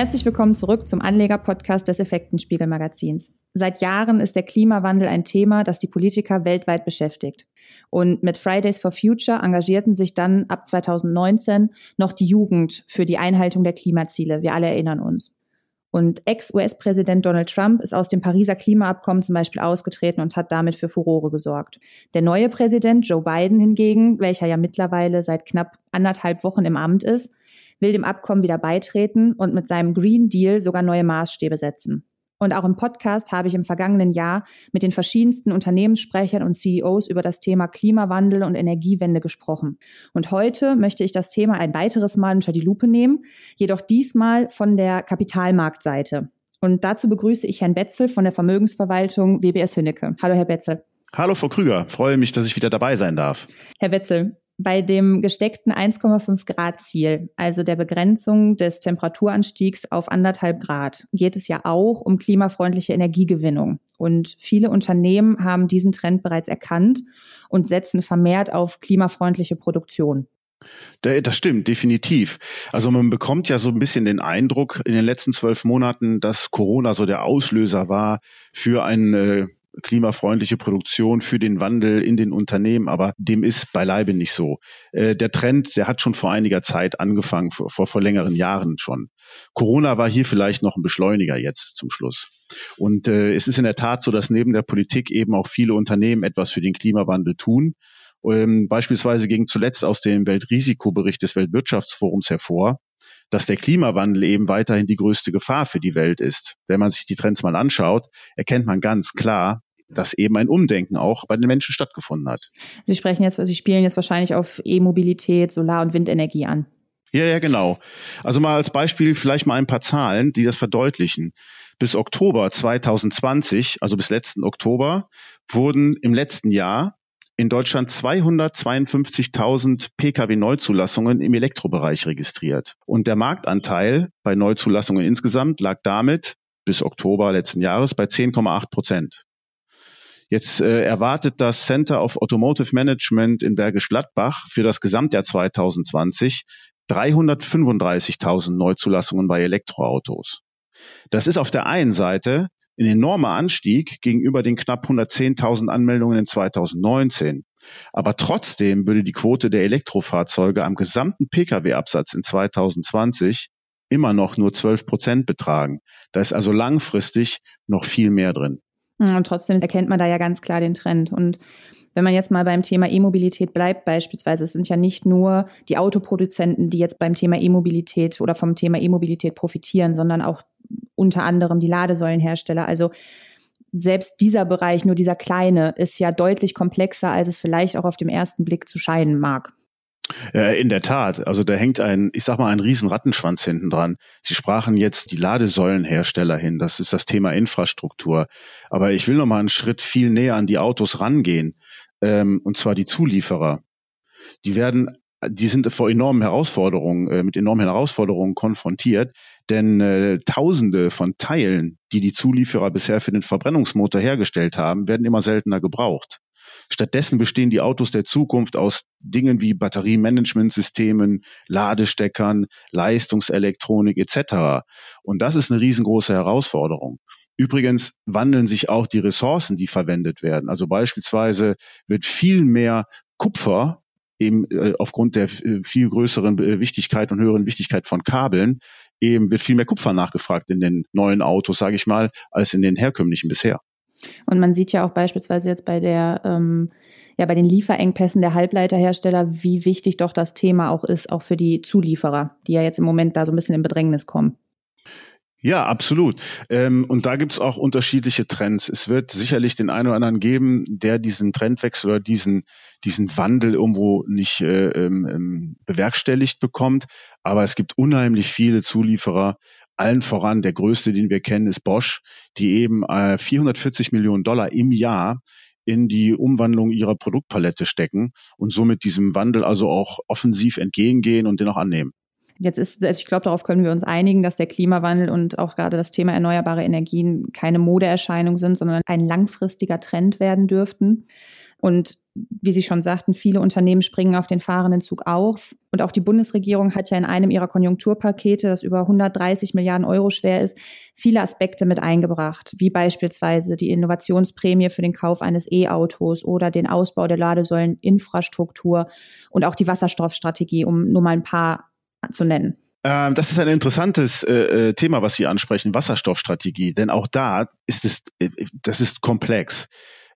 Herzlich willkommen zurück zum Anleger-Podcast des Effektenspiegel-Magazins. Seit Jahren ist der Klimawandel ein Thema, das die Politiker weltweit beschäftigt. Und mit Fridays for Future engagierten sich dann ab 2019 noch die Jugend für die Einhaltung der Klimaziele. Wir alle erinnern uns. Und Ex-US-Präsident Donald Trump ist aus dem Pariser Klimaabkommen zum Beispiel ausgetreten und hat damit für Furore gesorgt. Der neue Präsident Joe Biden hingegen, welcher ja mittlerweile seit knapp anderthalb Wochen im Amt ist, will dem Abkommen wieder beitreten und mit seinem Green Deal sogar neue Maßstäbe setzen. Und auch im Podcast habe ich im vergangenen Jahr mit den verschiedensten Unternehmenssprechern und CEOs über das Thema Klimawandel und Energiewende gesprochen. Und heute möchte ich das Thema ein weiteres Mal unter die Lupe nehmen, jedoch diesmal von der Kapitalmarktseite. Und dazu begrüße ich Herrn Betzel von der Vermögensverwaltung WBS Hünnecke. Hallo, Herr Betzel. Hallo, Frau Krüger. Freue mich, dass ich wieder dabei sein darf. Herr Wetzel, bei dem gesteckten 1,5 Grad Ziel, also der Begrenzung des Temperaturanstiegs auf anderthalb Grad, geht es ja auch um klimafreundliche Energiegewinnung. Und viele Unternehmen haben diesen Trend bereits erkannt und setzen vermehrt auf klimafreundliche Produktion. Das stimmt, definitiv. Also man bekommt ja so ein bisschen den Eindruck in den letzten zwölf Monaten, dass Corona so der Auslöser war für ein äh, klimafreundliche Produktion für den Wandel in den Unternehmen, aber dem ist beileibe nicht so. Äh, der Trend, der hat schon vor einiger Zeit angefangen, vor, vor, längeren Jahren schon. Corona war hier vielleicht noch ein Beschleuniger jetzt zum Schluss. Und äh, es ist in der Tat so, dass neben der Politik eben auch viele Unternehmen etwas für den Klimawandel tun. Ähm, beispielsweise ging zuletzt aus dem Weltrisikobericht des Weltwirtschaftsforums hervor, dass der Klimawandel eben weiterhin die größte Gefahr für die Welt ist. Wenn man sich die Trends mal anschaut, erkennt man ganz klar, dass eben ein Umdenken auch bei den Menschen stattgefunden hat. Sie sprechen jetzt, Sie spielen jetzt wahrscheinlich auf E-Mobilität, Solar- und Windenergie an. Ja, ja, genau. Also mal als Beispiel vielleicht mal ein paar Zahlen, die das verdeutlichen. Bis Oktober 2020, also bis letzten Oktober, wurden im letzten Jahr in Deutschland 252.000 Pkw-Neuzulassungen im Elektrobereich registriert. Und der Marktanteil bei Neuzulassungen insgesamt lag damit bis Oktober letzten Jahres bei 10,8 Prozent. Jetzt äh, erwartet das Center of Automotive Management in Bergisch Gladbach für das Gesamtjahr 2020 335.000 Neuzulassungen bei Elektroautos. Das ist auf der einen Seite ein enormer Anstieg gegenüber den knapp 110.000 Anmeldungen in 2019. Aber trotzdem würde die Quote der Elektrofahrzeuge am gesamten Pkw-Absatz in 2020 immer noch nur 12 Prozent betragen. Da ist also langfristig noch viel mehr drin. Hm, und trotzdem erkennt man da ja ganz klar den Trend. Und wenn man jetzt mal beim Thema E-Mobilität bleibt, beispielsweise, es sind ja nicht nur die Autoproduzenten, die jetzt beim Thema E-Mobilität oder vom Thema E-Mobilität profitieren, sondern auch unter anderem die Ladesäulenhersteller. Also selbst dieser Bereich, nur dieser kleine, ist ja deutlich komplexer, als es vielleicht auch auf dem ersten Blick zu scheinen mag. In der Tat. Also da hängt ein, ich sag mal, ein riesen Rattenschwanz hinten dran. Sie sprachen jetzt die Ladesäulenhersteller hin. Das ist das Thema Infrastruktur. Aber ich will noch mal einen Schritt viel näher an die Autos rangehen. Ähm, und zwar die Zulieferer. Die werden die sind vor enormen Herausforderungen, äh, mit enormen Herausforderungen konfrontiert, denn äh, Tausende von Teilen, die die Zulieferer bisher für den Verbrennungsmotor hergestellt haben, werden immer seltener gebraucht. Stattdessen bestehen die Autos der Zukunft aus Dingen wie Batteriemanagementsystemen, Ladesteckern, Leistungselektronik etc. Und das ist eine riesengroße Herausforderung. Übrigens wandeln sich auch die Ressourcen, die verwendet werden. Also beispielsweise wird viel mehr Kupfer eben äh, aufgrund der äh, viel größeren äh, Wichtigkeit und höheren Wichtigkeit von Kabeln eben wird viel mehr Kupfer nachgefragt in den neuen Autos, sage ich mal, als in den herkömmlichen bisher. Und man sieht ja auch beispielsweise jetzt bei der ähm, ja bei den Lieferengpässen der Halbleiterhersteller, wie wichtig doch das Thema auch ist, auch für die Zulieferer, die ja jetzt im Moment da so ein bisschen in Bedrängnis kommen. Ja, absolut. Ähm, und da gibt's auch unterschiedliche Trends. Es wird sicherlich den einen oder anderen geben, der diesen Trendwechsel oder diesen, diesen Wandel irgendwo nicht äh, ähm, ähm, bewerkstelligt bekommt. Aber es gibt unheimlich viele Zulieferer, allen voran der größte, den wir kennen, ist Bosch, die eben äh, 440 Millionen Dollar im Jahr in die Umwandlung ihrer Produktpalette stecken und somit diesem Wandel also auch offensiv entgegengehen und den auch annehmen. Jetzt ist, also ich glaube, darauf können wir uns einigen, dass der Klimawandel und auch gerade das Thema erneuerbare Energien keine Modeerscheinung sind, sondern ein langfristiger Trend werden dürften. Und wie Sie schon sagten, viele Unternehmen springen auf den fahrenden Zug auf. Und auch die Bundesregierung hat ja in einem ihrer Konjunkturpakete, das über 130 Milliarden Euro schwer ist, viele Aspekte mit eingebracht, wie beispielsweise die Innovationsprämie für den Kauf eines E-Autos oder den Ausbau der Ladesäuleninfrastruktur und auch die Wasserstoffstrategie, um nur mal ein paar zu nennen. Ähm, das ist ein interessantes äh, äh, Thema, was Sie ansprechen, Wasserstoffstrategie. Denn auch da ist es, äh, das ist komplex.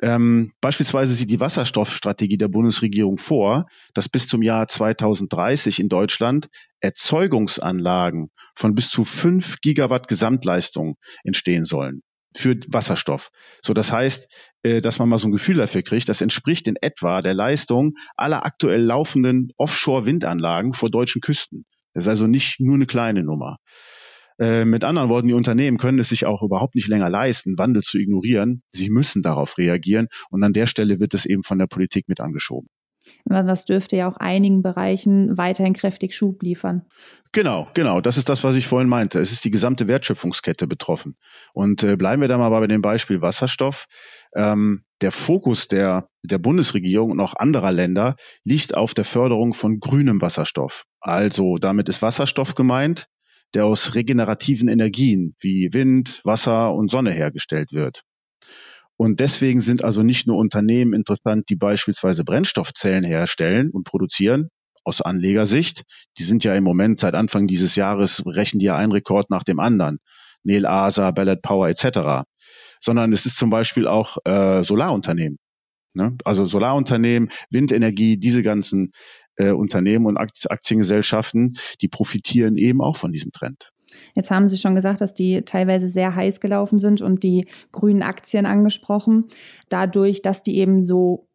Ähm, beispielsweise sieht die Wasserstoffstrategie der Bundesregierung vor, dass bis zum Jahr 2030 in Deutschland Erzeugungsanlagen von bis zu fünf Gigawatt Gesamtleistung entstehen sollen für Wasserstoff. So, das heißt, äh, dass man mal so ein Gefühl dafür kriegt, das entspricht in etwa der Leistung aller aktuell laufenden Offshore-Windanlagen vor deutschen Küsten. Das ist also nicht nur eine kleine Nummer. Äh, mit anderen Worten, die Unternehmen können es sich auch überhaupt nicht länger leisten, Wandel zu ignorieren. Sie müssen darauf reagieren und an der Stelle wird es eben von der Politik mit angeschoben. Das dürfte ja auch einigen Bereichen weiterhin kräftig Schub liefern. Genau, genau. Das ist das, was ich vorhin meinte. Es ist die gesamte Wertschöpfungskette betroffen. Und äh, bleiben wir da mal bei dem Beispiel Wasserstoff. Ähm, der Fokus der, der Bundesregierung und auch anderer Länder liegt auf der Förderung von grünem Wasserstoff. Also damit ist Wasserstoff gemeint, der aus regenerativen Energien wie Wind, Wasser und Sonne hergestellt wird. Und deswegen sind also nicht nur Unternehmen interessant, die beispielsweise Brennstoffzellen herstellen und produzieren, aus Anlegersicht. Die sind ja im Moment seit Anfang dieses Jahres, brechen die ja einen Rekord nach dem anderen. Neil Asa, Ballard Power etc. Sondern es ist zum Beispiel auch äh, Solarunternehmen. Ne? Also Solarunternehmen, Windenergie, diese ganzen äh, Unternehmen und Aktiengesellschaften, die profitieren eben auch von diesem Trend. Jetzt haben Sie schon gesagt, dass die teilweise sehr heiß gelaufen sind und die grünen Aktien angesprochen. Dadurch, dass die eben so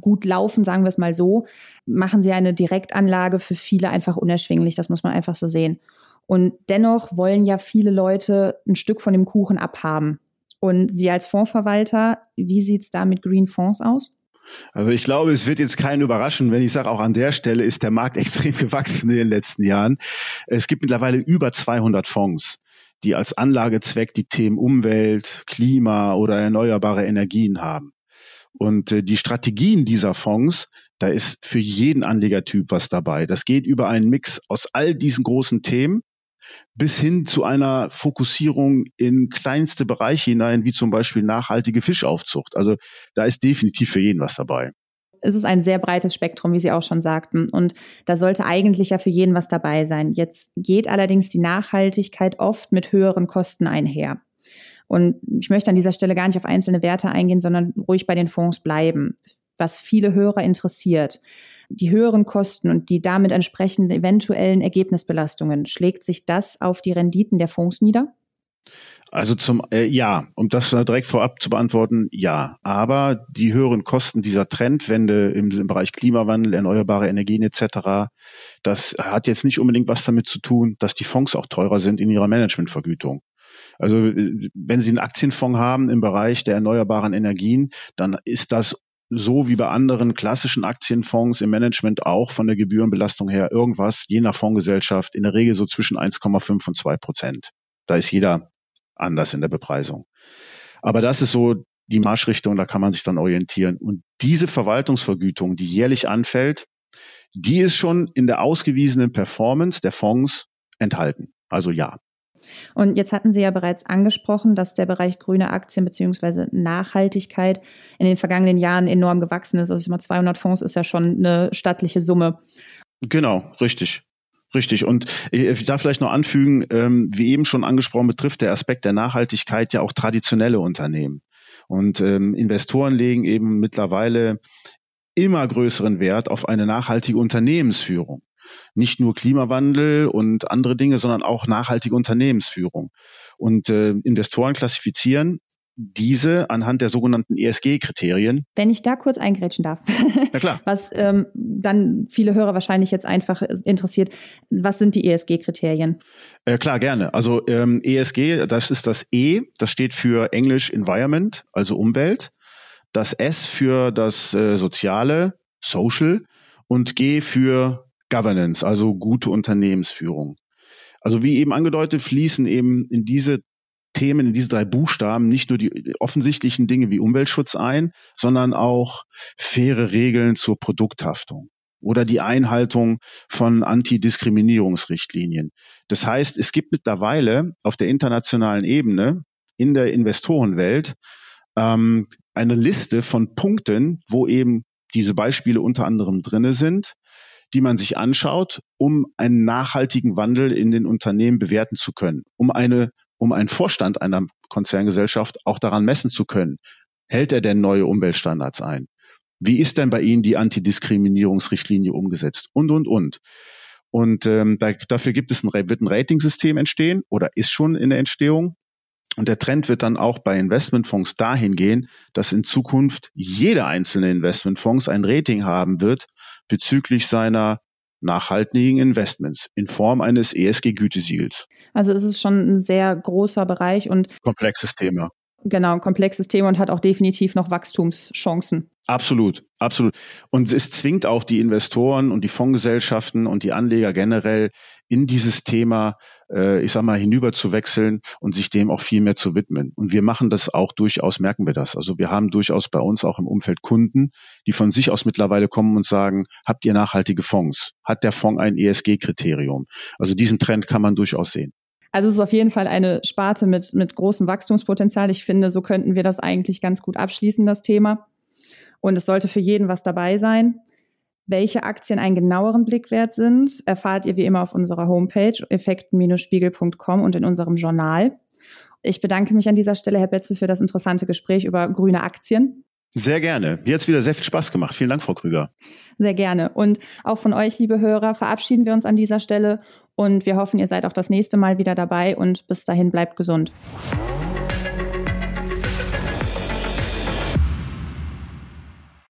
gut laufen, sagen wir es mal so, machen sie eine Direktanlage für viele einfach unerschwinglich. Das muss man einfach so sehen. Und dennoch wollen ja viele Leute ein Stück von dem Kuchen abhaben. Und Sie als Fondsverwalter, wie sieht es da mit Green Fonds aus? Also ich glaube, es wird jetzt keinen überraschen, wenn ich sage, auch an der Stelle ist der Markt extrem gewachsen in den letzten Jahren. Es gibt mittlerweile über 200 Fonds, die als Anlagezweck die Themen Umwelt, Klima oder erneuerbare Energien haben. Und äh, die Strategien dieser Fonds, da ist für jeden Anlegertyp was dabei. Das geht über einen Mix aus all diesen großen Themen bis hin zu einer Fokussierung in kleinste Bereiche hinein, wie zum Beispiel nachhaltige Fischaufzucht. Also da ist definitiv für jeden was dabei. Es ist ein sehr breites Spektrum, wie Sie auch schon sagten. Und da sollte eigentlich ja für jeden was dabei sein. Jetzt geht allerdings die Nachhaltigkeit oft mit höheren Kosten einher. Und ich möchte an dieser Stelle gar nicht auf einzelne Werte eingehen, sondern ruhig bei den Fonds bleiben, was viele Hörer interessiert die höheren Kosten und die damit entsprechenden eventuellen Ergebnisbelastungen, schlägt sich das auf die Renditen der Fonds nieder? Also zum äh, ja, um das direkt vorab zu beantworten, ja. Aber die höheren Kosten dieser Trendwende im, im Bereich Klimawandel, erneuerbare Energien etc., das hat jetzt nicht unbedingt was damit zu tun, dass die Fonds auch teurer sind in ihrer Managementvergütung. Also wenn Sie einen Aktienfonds haben im Bereich der erneuerbaren Energien, dann ist das so wie bei anderen klassischen Aktienfonds im Management auch von der Gebührenbelastung her irgendwas, je nach Fondsgesellschaft, in der Regel so zwischen 1,5 und 2 Prozent. Da ist jeder anders in der Bepreisung. Aber das ist so die Marschrichtung, da kann man sich dann orientieren. Und diese Verwaltungsvergütung, die jährlich anfällt, die ist schon in der ausgewiesenen Performance der Fonds enthalten. Also ja. Und jetzt hatten Sie ja bereits angesprochen, dass der Bereich grüne Aktien bzw. Nachhaltigkeit in den vergangenen Jahren enorm gewachsen ist. Also immer 200 Fonds ist ja schon eine stattliche Summe. Genau, richtig. Richtig. Und ich darf vielleicht noch anfügen, ähm, wie eben schon angesprochen, betrifft der Aspekt der Nachhaltigkeit ja auch traditionelle Unternehmen. Und ähm, Investoren legen eben mittlerweile immer größeren Wert auf eine nachhaltige Unternehmensführung nicht nur Klimawandel und andere Dinge, sondern auch nachhaltige Unternehmensführung. Und äh, Investoren klassifizieren diese anhand der sogenannten ESG-Kriterien. Wenn ich da kurz eingrätschen darf. Na klar. Was ähm, dann viele Hörer wahrscheinlich jetzt einfach interessiert. Was sind die ESG-Kriterien? Äh, klar, gerne. Also ähm, ESG, das ist das E, das steht für Englisch Environment, also Umwelt. Das S für das äh, Soziale, Social. Und G für Governance, also gute Unternehmensführung. Also wie eben angedeutet, fließen eben in diese Themen, in diese drei Buchstaben nicht nur die offensichtlichen Dinge wie Umweltschutz ein, sondern auch faire Regeln zur Produkthaftung oder die Einhaltung von Antidiskriminierungsrichtlinien. Das heißt, es gibt mittlerweile auf der internationalen Ebene in der Investorenwelt ähm, eine Liste von Punkten, wo eben diese Beispiele unter anderem drinne sind, die man sich anschaut, um einen nachhaltigen Wandel in den Unternehmen bewerten zu können, um eine, um einen Vorstand einer Konzerngesellschaft auch daran messen zu können. Hält er denn neue Umweltstandards ein? Wie ist denn bei Ihnen die Antidiskriminierungsrichtlinie umgesetzt? Und, und, und. Und ähm, da, dafür gibt es ein, wird ein Ratingsystem entstehen oder ist schon in der Entstehung. Und der Trend wird dann auch bei Investmentfonds dahin gehen, dass in Zukunft jeder einzelne Investmentfonds ein Rating haben wird bezüglich seiner nachhaltigen Investments in Form eines ESG-Gütesiegels. Also es ist schon ein sehr großer Bereich und komplexes Thema. Genau, ein komplexes Thema und hat auch definitiv noch Wachstumschancen. Absolut, absolut. Und es zwingt auch die Investoren und die Fondsgesellschaften und die Anleger generell in dieses Thema, äh, ich sag mal, hinüber zu wechseln und sich dem auch viel mehr zu widmen. Und wir machen das auch durchaus, merken wir das. Also wir haben durchaus bei uns auch im Umfeld Kunden, die von sich aus mittlerweile kommen und sagen, habt ihr nachhaltige Fonds? Hat der Fonds ein ESG-Kriterium? Also diesen Trend kann man durchaus sehen. Also es ist auf jeden Fall eine Sparte mit, mit großem Wachstumspotenzial. Ich finde, so könnten wir das eigentlich ganz gut abschließen, das Thema. Und es sollte für jeden was dabei sein. Welche Aktien einen genaueren Blick wert sind, erfahrt ihr wie immer auf unserer Homepage effekten-spiegel.com und in unserem Journal. Ich bedanke mich an dieser Stelle, Herr Betzel, für das interessante Gespräch über grüne Aktien. Sehr gerne. Mir hat es wieder sehr viel Spaß gemacht. Vielen Dank, Frau Krüger. Sehr gerne. Und auch von euch, liebe Hörer, verabschieden wir uns an dieser Stelle und wir hoffen, ihr seid auch das nächste Mal wieder dabei und bis dahin bleibt gesund.